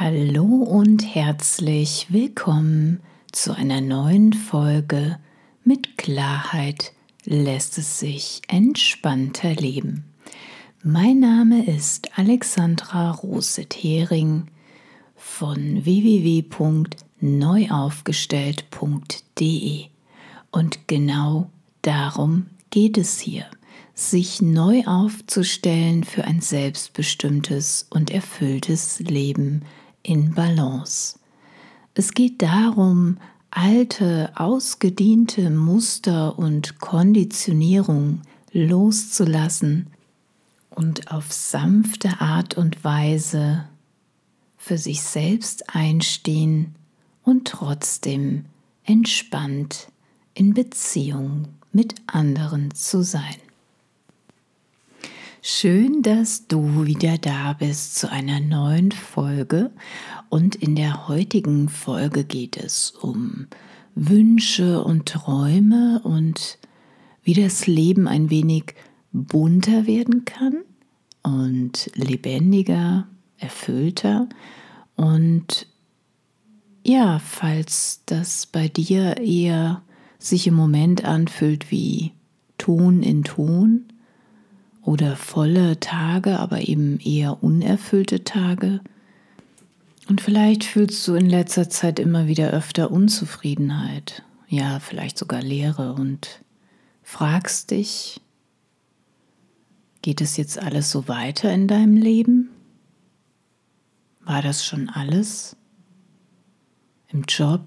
Hallo und herzlich willkommen zu einer neuen Folge mit Klarheit lässt es sich entspannter leben. Mein Name ist Alexandra Rose-Thering von www.neuaufgestellt.de und genau darum geht es hier, sich neu aufzustellen für ein selbstbestimmtes und erfülltes Leben in Balance. Es geht darum, alte, ausgediente Muster und Konditionierung loszulassen und auf sanfte Art und Weise für sich selbst einstehen und trotzdem entspannt in Beziehung mit anderen zu sein. Schön, dass du wieder da bist zu einer neuen Folge. Und in der heutigen Folge geht es um Wünsche und Träume und wie das Leben ein wenig bunter werden kann und lebendiger, erfüllter. Und ja, falls das bei dir eher sich im Moment anfühlt wie Ton in Ton, oder volle Tage, aber eben eher unerfüllte Tage. Und vielleicht fühlst du in letzter Zeit immer wieder öfter Unzufriedenheit, ja, vielleicht sogar Leere und fragst dich, geht es jetzt alles so weiter in deinem Leben? War das schon alles? Im Job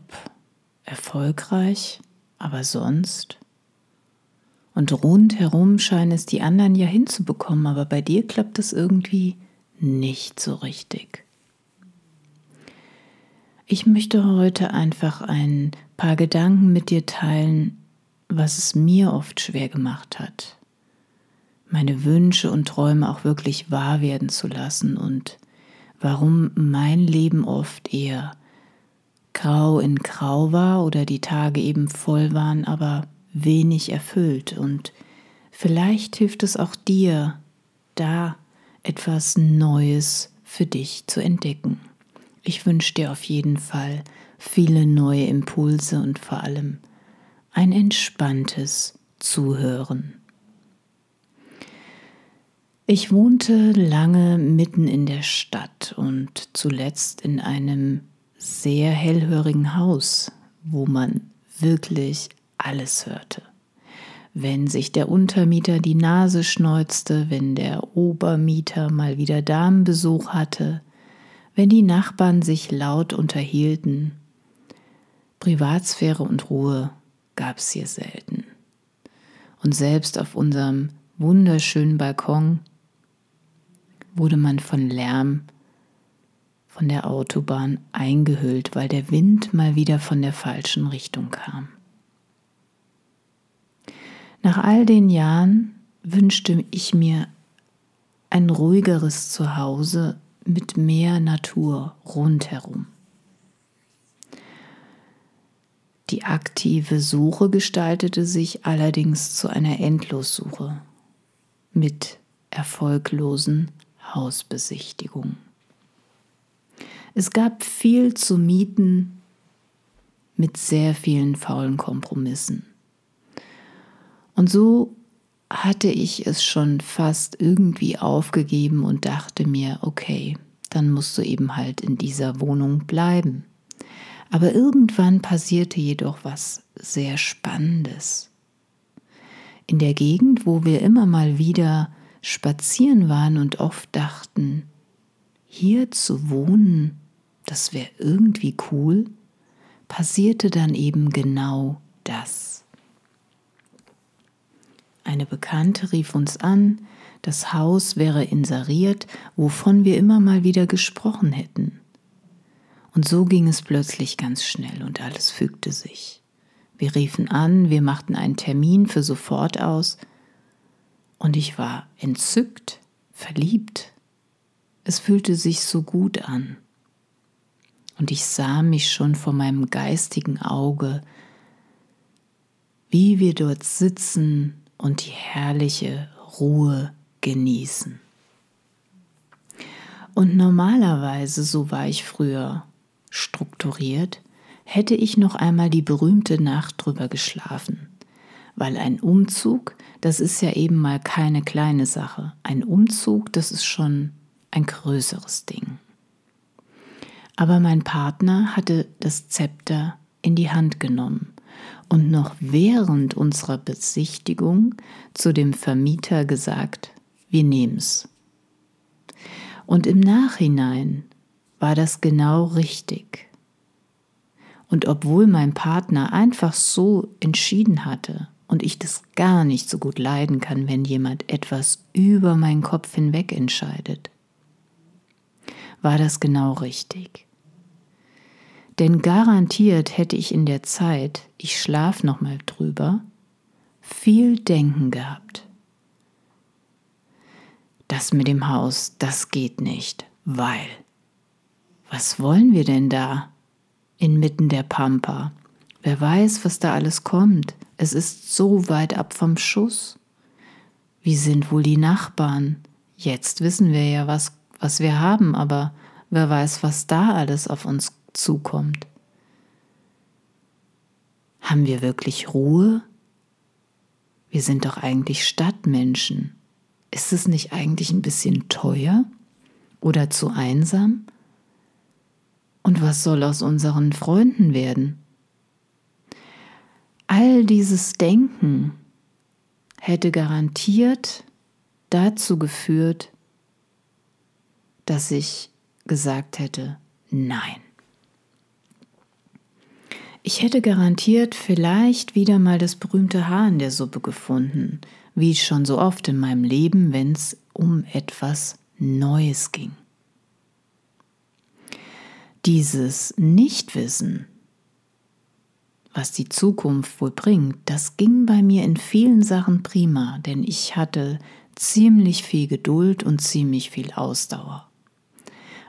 erfolgreich, aber sonst? Und rundherum scheinen es die anderen ja hinzubekommen, aber bei dir klappt es irgendwie nicht so richtig. Ich möchte heute einfach ein paar Gedanken mit dir teilen, was es mir oft schwer gemacht hat, meine Wünsche und Träume auch wirklich wahr werden zu lassen und warum mein Leben oft eher grau in grau war oder die Tage eben voll waren, aber wenig erfüllt und vielleicht hilft es auch dir, da etwas Neues für dich zu entdecken. Ich wünsche dir auf jeden Fall viele neue Impulse und vor allem ein entspanntes Zuhören. Ich wohnte lange mitten in der Stadt und zuletzt in einem sehr hellhörigen Haus, wo man wirklich alles hörte. Wenn sich der Untermieter die Nase schneuzte, wenn der Obermieter mal wieder Damenbesuch hatte, wenn die Nachbarn sich laut unterhielten. Privatsphäre und Ruhe gab es hier selten. Und selbst auf unserem wunderschönen Balkon wurde man von Lärm von der Autobahn eingehüllt, weil der Wind mal wieder von der falschen Richtung kam. Nach all den Jahren wünschte ich mir ein ruhigeres Zuhause mit mehr Natur rundherum. Die aktive Suche gestaltete sich allerdings zu einer Endlossuche mit erfolglosen Hausbesichtigungen. Es gab viel zu mieten mit sehr vielen faulen Kompromissen. Und so hatte ich es schon fast irgendwie aufgegeben und dachte mir, okay, dann musst du eben halt in dieser Wohnung bleiben. Aber irgendwann passierte jedoch was sehr Spannendes. In der Gegend, wo wir immer mal wieder spazieren waren und oft dachten, hier zu wohnen, das wäre irgendwie cool, passierte dann eben genau das. Eine Bekannte rief uns an, das Haus wäre inseriert, wovon wir immer mal wieder gesprochen hätten. Und so ging es plötzlich ganz schnell und alles fügte sich. Wir riefen an, wir machten einen Termin für sofort aus und ich war entzückt, verliebt. Es fühlte sich so gut an. Und ich sah mich schon vor meinem geistigen Auge, wie wir dort sitzen und die herrliche Ruhe genießen. Und normalerweise, so war ich früher strukturiert, hätte ich noch einmal die berühmte Nacht drüber geschlafen. Weil ein Umzug, das ist ja eben mal keine kleine Sache. Ein Umzug, das ist schon ein größeres Ding. Aber mein Partner hatte das Zepter in die Hand genommen und noch während unserer Besichtigung zu dem Vermieter gesagt, wir nehmen's. Und im Nachhinein war das genau richtig. Und obwohl mein Partner einfach so entschieden hatte und ich das gar nicht so gut leiden kann, wenn jemand etwas über meinen Kopf hinweg entscheidet, war das genau richtig. Denn garantiert hätte ich in der Zeit, ich schlaf noch mal drüber, viel Denken gehabt. Das mit dem Haus, das geht nicht, weil was wollen wir denn da inmitten der Pampa? Wer weiß, was da alles kommt. Es ist so weit ab vom Schuss. Wie sind wohl die Nachbarn? Jetzt wissen wir ja, was was wir haben, aber wer weiß, was da alles auf uns zukommt. Haben wir wirklich Ruhe? Wir sind doch eigentlich Stadtmenschen. Ist es nicht eigentlich ein bisschen teuer oder zu einsam? Und was soll aus unseren Freunden werden? All dieses Denken hätte garantiert dazu geführt, dass ich gesagt hätte, nein. Ich hätte garantiert vielleicht wieder mal das berühmte Haar in der Suppe gefunden, wie schon so oft in meinem Leben, wenn es um etwas Neues ging. Dieses Nichtwissen, was die Zukunft wohl bringt, das ging bei mir in vielen Sachen prima, denn ich hatte ziemlich viel Geduld und ziemlich viel Ausdauer.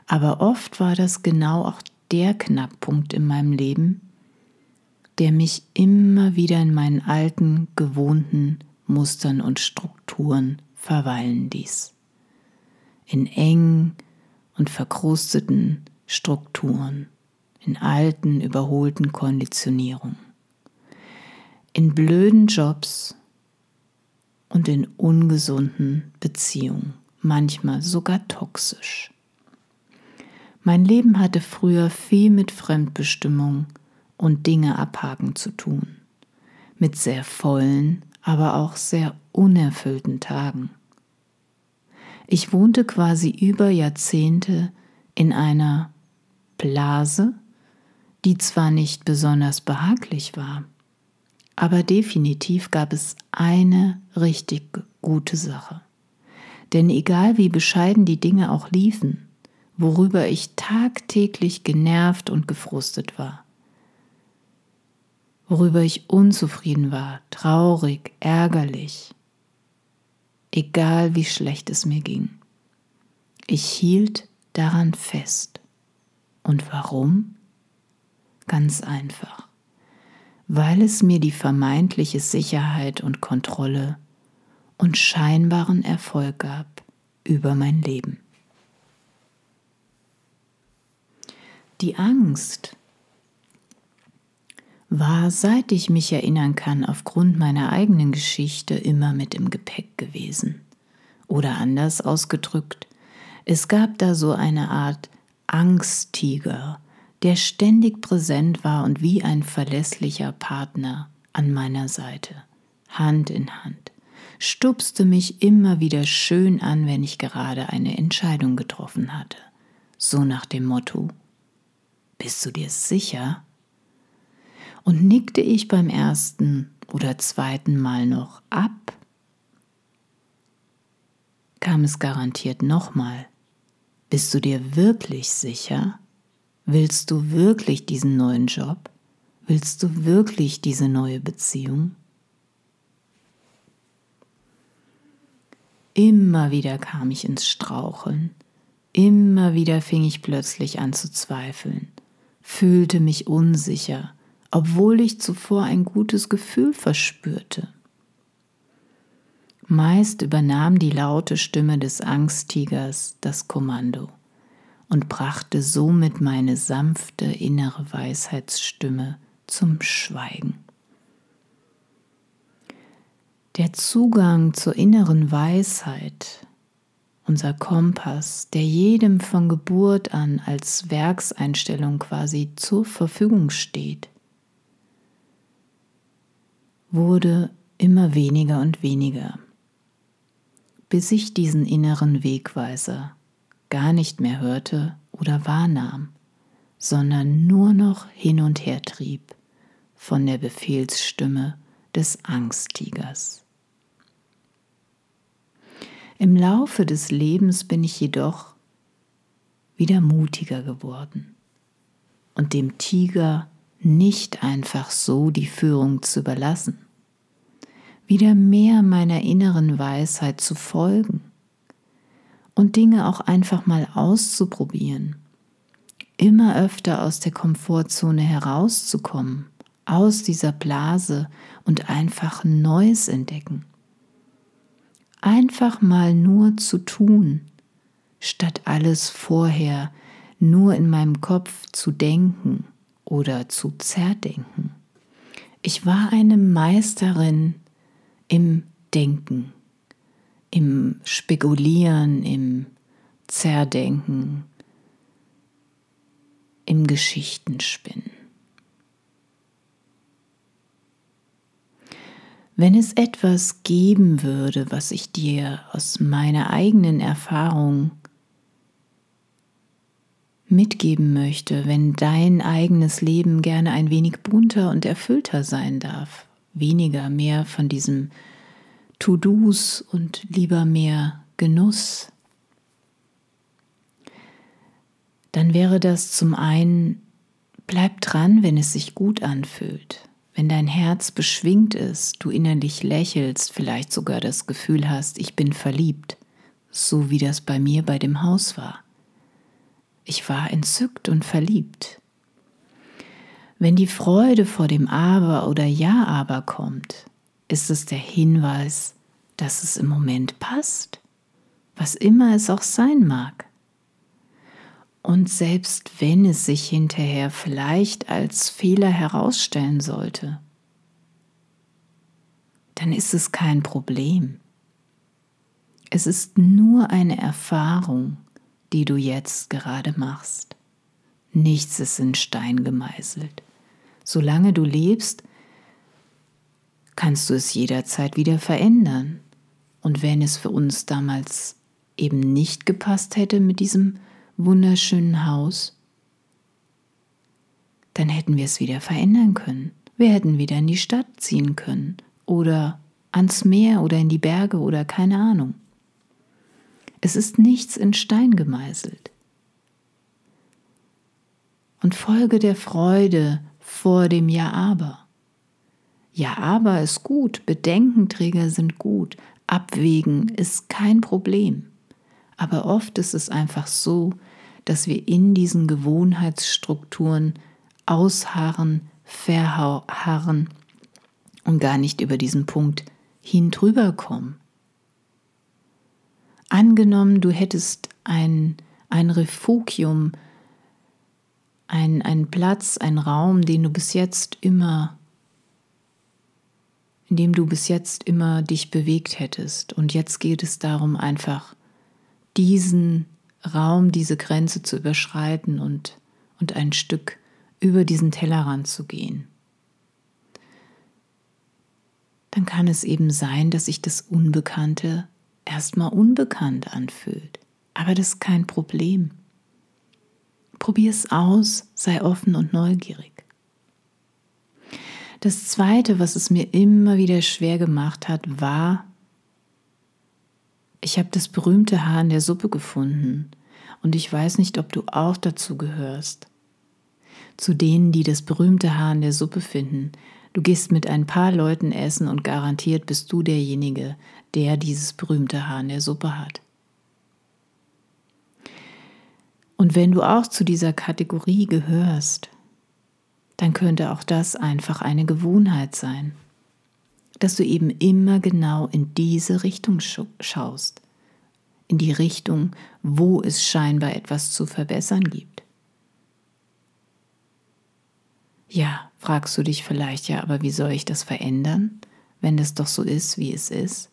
Aber oft war das genau auch der Knackpunkt in meinem Leben, der mich immer wieder in meinen alten, gewohnten Mustern und Strukturen verweilen ließ. In engen und verkrusteten Strukturen, in alten, überholten Konditionierungen, in blöden Jobs und in ungesunden Beziehungen, manchmal sogar toxisch. Mein Leben hatte früher viel mit Fremdbestimmung und Dinge abhaken zu tun, mit sehr vollen, aber auch sehr unerfüllten Tagen. Ich wohnte quasi über Jahrzehnte in einer Blase, die zwar nicht besonders behaglich war, aber definitiv gab es eine richtig gute Sache. Denn egal wie bescheiden die Dinge auch liefen, worüber ich tagtäglich genervt und gefrustet war, worüber ich unzufrieden war, traurig, ärgerlich, egal wie schlecht es mir ging. Ich hielt daran fest. Und warum? Ganz einfach, weil es mir die vermeintliche Sicherheit und Kontrolle und scheinbaren Erfolg gab über mein Leben. Die Angst war, seit ich mich erinnern kann, aufgrund meiner eigenen Geschichte immer mit im Gepäck gewesen. Oder anders ausgedrückt, es gab da so eine Art Angsttiger, der ständig präsent war und wie ein verlässlicher Partner an meiner Seite, Hand in Hand, stupste mich immer wieder schön an, wenn ich gerade eine Entscheidung getroffen hatte. So nach dem Motto, bist du dir sicher? Und nickte ich beim ersten oder zweiten Mal noch ab, kam es garantiert nochmal. Bist du dir wirklich sicher? Willst du wirklich diesen neuen Job? Willst du wirklich diese neue Beziehung? Immer wieder kam ich ins Straucheln, immer wieder fing ich plötzlich an zu zweifeln fühlte mich unsicher, obwohl ich zuvor ein gutes Gefühl verspürte. Meist übernahm die laute Stimme des Angsttigers das Kommando. und brachte somit meine sanfte innere Weisheitsstimme zum Schweigen. Der Zugang zur inneren Weisheit, unser Kompass, der jedem von Geburt an als Werkseinstellung quasi zur Verfügung steht, wurde immer weniger und weniger, bis ich diesen inneren Wegweiser gar nicht mehr hörte oder wahrnahm, sondern nur noch hin und her trieb von der Befehlsstimme des Angsttigers. Im Laufe des Lebens bin ich jedoch wieder mutiger geworden und dem Tiger nicht einfach so die Führung zu überlassen, wieder mehr meiner inneren Weisheit zu folgen und Dinge auch einfach mal auszuprobieren, immer öfter aus der Komfortzone herauszukommen, aus dieser Blase und einfach Neues entdecken einfach mal nur zu tun, statt alles vorher nur in meinem Kopf zu denken oder zu zerdenken. Ich war eine Meisterin im Denken, im Spekulieren, im Zerdenken, im Geschichtenspinnen. Wenn es etwas geben würde, was ich dir aus meiner eigenen Erfahrung mitgeben möchte, wenn dein eigenes Leben gerne ein wenig bunter und erfüllter sein darf, weniger mehr von diesem To-Dos und lieber mehr Genuss, dann wäre das zum einen, bleib dran, wenn es sich gut anfühlt wenn dein Herz beschwingt ist, du innerlich lächelst, vielleicht sogar das Gefühl hast, ich bin verliebt, so wie das bei mir bei dem Haus war. Ich war entzückt und verliebt. Wenn die Freude vor dem Aber oder Ja-Aber kommt, ist es der Hinweis, dass es im Moment passt, was immer es auch sein mag. Und selbst wenn es sich hinterher vielleicht als Fehler herausstellen sollte, dann ist es kein Problem. Es ist nur eine Erfahrung, die du jetzt gerade machst. Nichts ist in Stein gemeißelt. Solange du lebst, kannst du es jederzeit wieder verändern. Und wenn es für uns damals eben nicht gepasst hätte mit diesem wunderschönen Haus, dann hätten wir es wieder verändern können. Wir hätten wieder in die Stadt ziehen können oder ans Meer oder in die Berge oder keine Ahnung. Es ist nichts in Stein gemeißelt. Und folge der Freude vor dem Ja aber. Ja aber ist gut, Bedenkenträger sind gut, Abwägen ist kein Problem. Aber oft ist es einfach so, dass wir in diesen Gewohnheitsstrukturen ausharren, verharren und gar nicht über diesen Punkt hin drüber kommen. Angenommen, du hättest ein, ein Refugium, ein, ein Platz, ein Raum, den du bis jetzt immer, in dem du bis jetzt immer dich bewegt hättest. Und jetzt geht es darum, einfach diesen Raum, diese Grenze zu überschreiten und, und ein Stück über diesen Tellerrand zu gehen. Dann kann es eben sein, dass sich das Unbekannte erstmal unbekannt anfühlt. Aber das ist kein Problem. Probier es aus, sei offen und neugierig. Das Zweite, was es mir immer wieder schwer gemacht hat, war, ich habe das berühmte Haar in der Suppe gefunden und ich weiß nicht, ob du auch dazu gehörst. Zu denen, die das berühmte Haar in der Suppe finden. Du gehst mit ein paar Leuten essen und garantiert bist du derjenige, der dieses berühmte Haar in der Suppe hat. Und wenn du auch zu dieser Kategorie gehörst, dann könnte auch das einfach eine Gewohnheit sein dass du eben immer genau in diese Richtung schaust, in die Richtung, wo es scheinbar etwas zu verbessern gibt. Ja, fragst du dich vielleicht, ja, aber wie soll ich das verändern, wenn das doch so ist, wie es ist?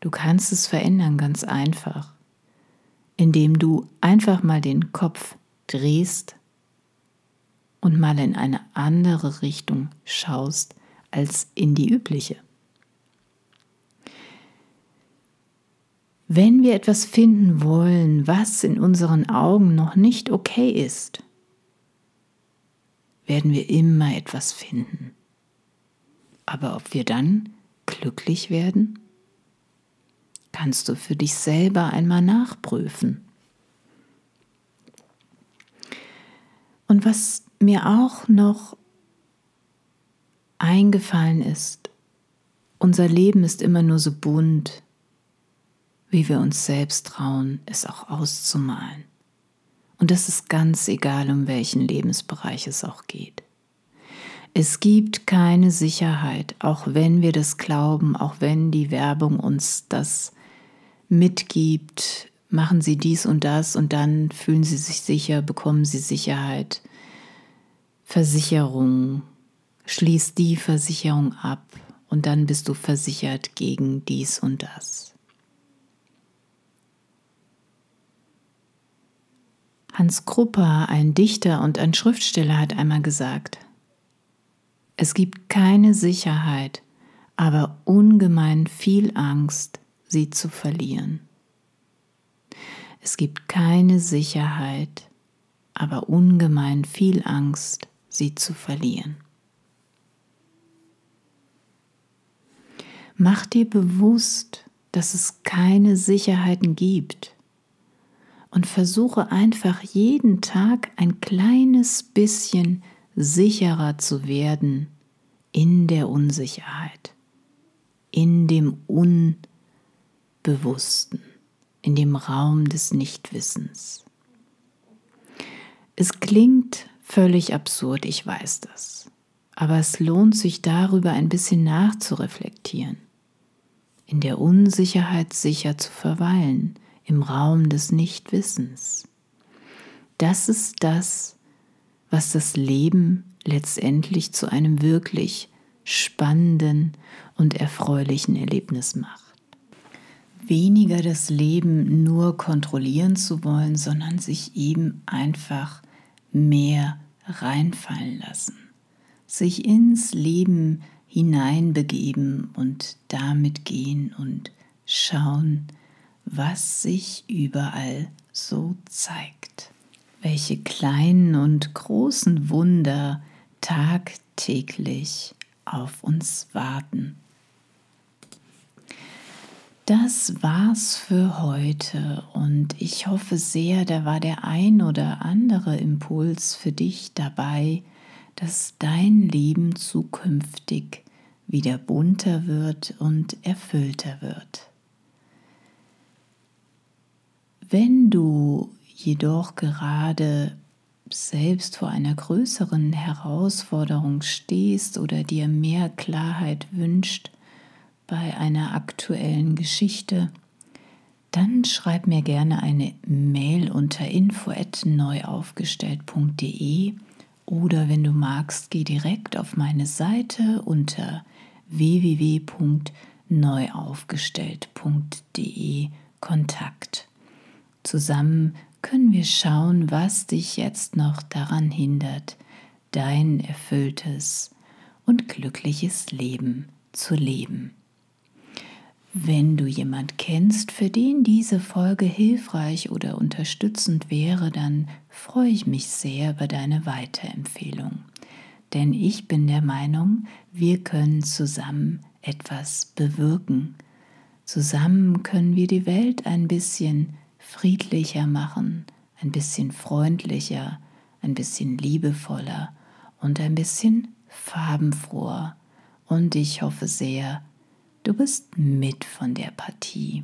Du kannst es verändern ganz einfach, indem du einfach mal den Kopf drehst und mal in eine andere Richtung schaust als in die übliche. Wenn wir etwas finden wollen, was in unseren Augen noch nicht okay ist, werden wir immer etwas finden. Aber ob wir dann glücklich werden? Kannst du für dich selber einmal nachprüfen. Und was mir auch noch eingefallen ist, unser Leben ist immer nur so bunt, wie wir uns selbst trauen, es auch auszumalen. Und das ist ganz egal, um welchen Lebensbereich es auch geht. Es gibt keine Sicherheit, auch wenn wir das glauben, auch wenn die Werbung uns das mitgibt, machen Sie dies und das und dann fühlen Sie sich sicher, bekommen Sie Sicherheit. Versicherung, schließ die Versicherung ab und dann bist du versichert gegen dies und das. Hans Krupper, ein Dichter und ein Schriftsteller, hat einmal gesagt, es gibt keine Sicherheit, aber ungemein viel Angst, sie zu verlieren. Es gibt keine Sicherheit, aber ungemein viel Angst, sie zu verlieren. Mach dir bewusst, dass es keine Sicherheiten gibt und versuche einfach jeden Tag ein kleines bisschen sicherer zu werden in der Unsicherheit, in dem Unbewussten, in dem Raum des Nichtwissens. Es klingt völlig absurd, ich weiß das, aber es lohnt sich darüber ein bisschen nachzureflektieren, in der Unsicherheit sicher zu verweilen, im Raum des Nichtwissens. Das ist das, was das Leben letztendlich zu einem wirklich spannenden und erfreulichen Erlebnis macht. Weniger das Leben nur kontrollieren zu wollen, sondern sich eben einfach mehr reinfallen lassen, sich ins Leben hineinbegeben und damit gehen und schauen, was sich überall so zeigt, welche kleinen und großen Wunder tagtäglich auf uns warten. Das war's für heute und ich hoffe sehr, da war der ein oder andere Impuls für dich dabei, dass dein Leben zukünftig wieder bunter wird und erfüllter wird. Wenn du jedoch gerade selbst vor einer größeren Herausforderung stehst oder dir mehr Klarheit wünscht bei einer aktuellen Geschichte, dann schreib mir gerne eine Mail unter info@neuaufgestellt.de oder wenn du magst, geh direkt auf meine Seite unter www.neuaufgestellt.de Kontakt. Zusammen können wir schauen, was dich jetzt noch daran hindert, dein erfülltes und glückliches Leben zu leben. Wenn du jemand kennst, für den diese Folge hilfreich oder unterstützend wäre, dann freue ich mich sehr über deine Weiterempfehlung. Denn ich bin der Meinung, wir können zusammen etwas bewirken. Zusammen können wir die Welt ein bisschen friedlicher machen, ein bisschen freundlicher, ein bisschen liebevoller und ein bisschen farbenfroher. Und ich hoffe sehr, du bist mit von der Partie.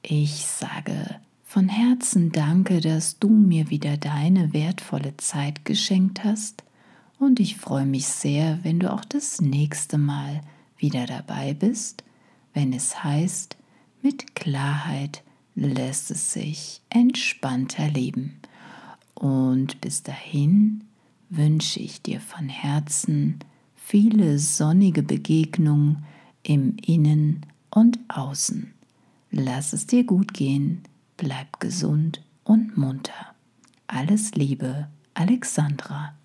Ich sage von Herzen danke, dass du mir wieder deine wertvolle Zeit geschenkt hast und ich freue mich sehr, wenn du auch das nächste Mal wieder dabei bist, wenn es heißt, Mit Klarheit lässt es sich entspannter leben. Und bis dahin wünsche ich dir von Herzen viele sonnige Begegnungen im Innen und Außen. Lass es dir gut gehen, bleib gesund und munter. Alles Liebe, Alexandra.